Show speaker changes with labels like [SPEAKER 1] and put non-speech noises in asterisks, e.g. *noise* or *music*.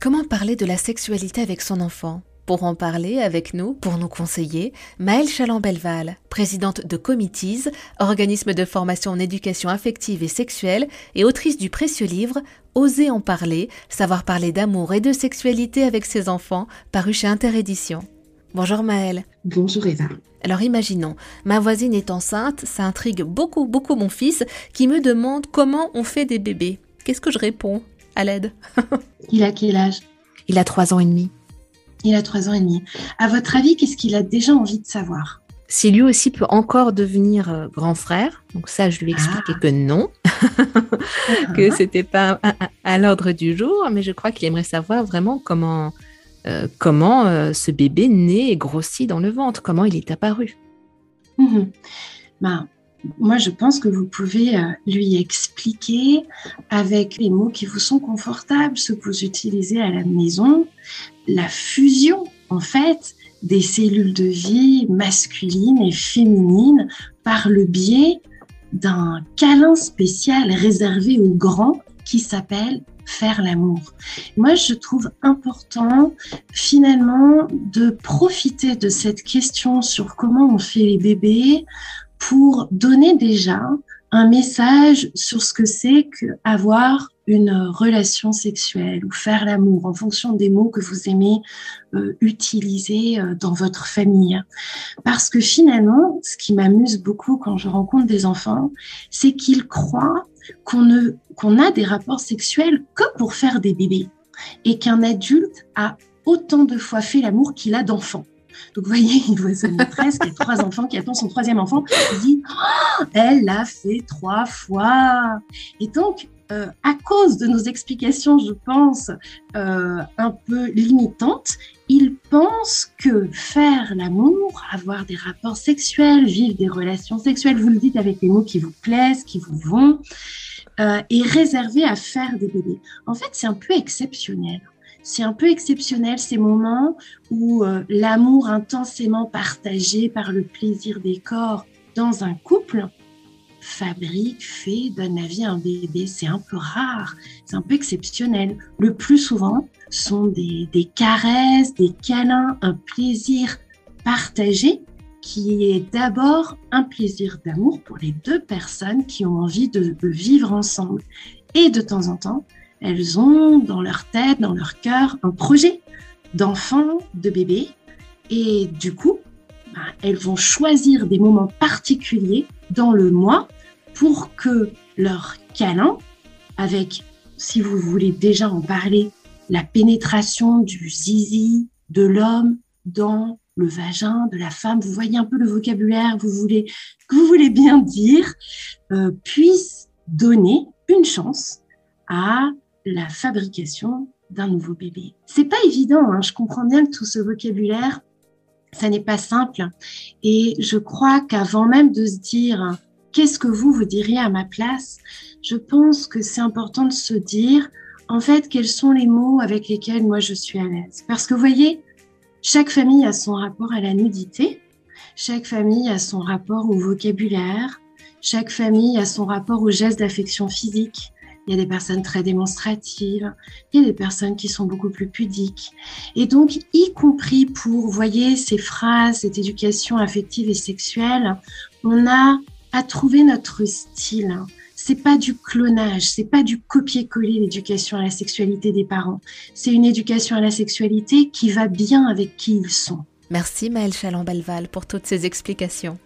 [SPEAKER 1] Comment parler de la sexualité avec son enfant? Pour en parler avec nous, pour nous conseiller, Maëlle Chaland-Belval, présidente de Comities, organisme de formation en éducation affective et sexuelle et autrice du précieux livre Oser en parler, savoir parler d'amour et de sexualité avec ses enfants, paru chez Interédition. Bonjour Maëlle.
[SPEAKER 2] Bonjour Eva.
[SPEAKER 1] Alors imaginons, ma voisine est enceinte, ça intrigue beaucoup beaucoup mon fils qui me demande comment on fait des bébés. Qu'est-ce que je réponds? À l'aide.
[SPEAKER 2] il a quel âge?
[SPEAKER 1] Il a trois ans et demi.
[SPEAKER 2] Il a trois ans et demi. À votre avis, qu'est-ce qu'il a déjà envie de savoir?
[SPEAKER 1] Si lui aussi peut encore devenir euh, grand frère, donc ça, je lui expliquais ah. que non, *laughs* que c'était pas à, l'ordre du jour, mais je crois qu'il aimerait savoir vraiment comment, euh, comment euh, ce bébé naît et grossit dans le ventre, comment il est apparu.
[SPEAKER 2] Mmh ben, moi, je pense que vous pouvez euh, lui expliquer avec les mots qui vous sont confortables, ce que vous utilisez à la maison, la fusion, en fait, des cellules de vie masculines et féminines par le biais d'un câlin spécial réservé aux grands qui s'appelle faire l'amour. Moi, je trouve important finalement de profiter de cette question sur comment on fait les bébés pour donner déjà un message sur ce que c'est qu'avoir une relation sexuelle ou faire l'amour en fonction des mots que vous aimez euh, utiliser euh, dans votre famille. Parce que finalement, ce qui m'amuse beaucoup quand je rencontre des enfants, c'est qu'ils croient qu'on a des rapports sexuels que pour faire des bébés et qu'un adulte a autant de fois fait l'amour qu'il a d'enfants. Donc, vous voyez, il voit sa maîtresse qui a trois enfants, qui attend son troisième enfant. Il dit oh, Elle l'a fait trois fois. Et donc, euh, à cause de nos explications, je pense, euh, un peu limitantes, il pense que faire l'amour, avoir des rapports sexuels, vivre des relations sexuelles, vous le dites avec des mots qui vous plaisent, qui vous vont, euh, est réservé à faire des bébés. En fait, c'est un peu exceptionnel. C'est un peu exceptionnel ces moments où euh, l'amour intensément partagé par le plaisir des corps dans un couple fabrique, fait, donne la vie à un bébé. C'est un peu rare, c'est un peu exceptionnel. Le plus souvent, sont des, caresses, des câlins, un plaisir partagé qui est d'abord un plaisir d'amour pour les deux personnes qui ont envie de vivre ensemble. Et de temps en temps, elles ont dans leur tête, dans leur cœur, un projet d'enfant, de bébé. Et du coup, bah, elles vont choisir des moments particuliers dans le mois pour que leur câlin, avec, si vous voulez déjà en parler, la pénétration du zizi de l'homme dans le vagin de la femme, vous voyez un peu le vocabulaire vous voulez, que vous voulez bien dire, euh, puisse donner une chance à la fabrication d'un nouveau bébé. C'est pas évident, hein. je comprends bien que tout ce vocabulaire, ça n'est pas simple. Et je crois qu'avant même de se dire qu'est-ce que vous vous diriez à ma place, je pense que c'est important de se dire en fait quels sont les mots avec lesquels moi je suis à l'aise. Parce que vous voyez, chaque famille a son rapport à la nudité, chaque famille a son rapport au vocabulaire, chaque famille a son rapport aux gestes d'affection physique. Il y a des personnes très démonstratives, il y a des personnes qui sont beaucoup plus pudiques. Et donc, y compris pour, vous voyez, ces phrases, cette éducation affective et sexuelle, on a à trouver notre style. C'est pas du clonage, c'est pas du copier-coller l'éducation à la sexualité des parents. C'est une éducation à la sexualité qui va bien avec qui ils sont.
[SPEAKER 1] Merci Maëlle Chaland-Belval pour toutes ces explications.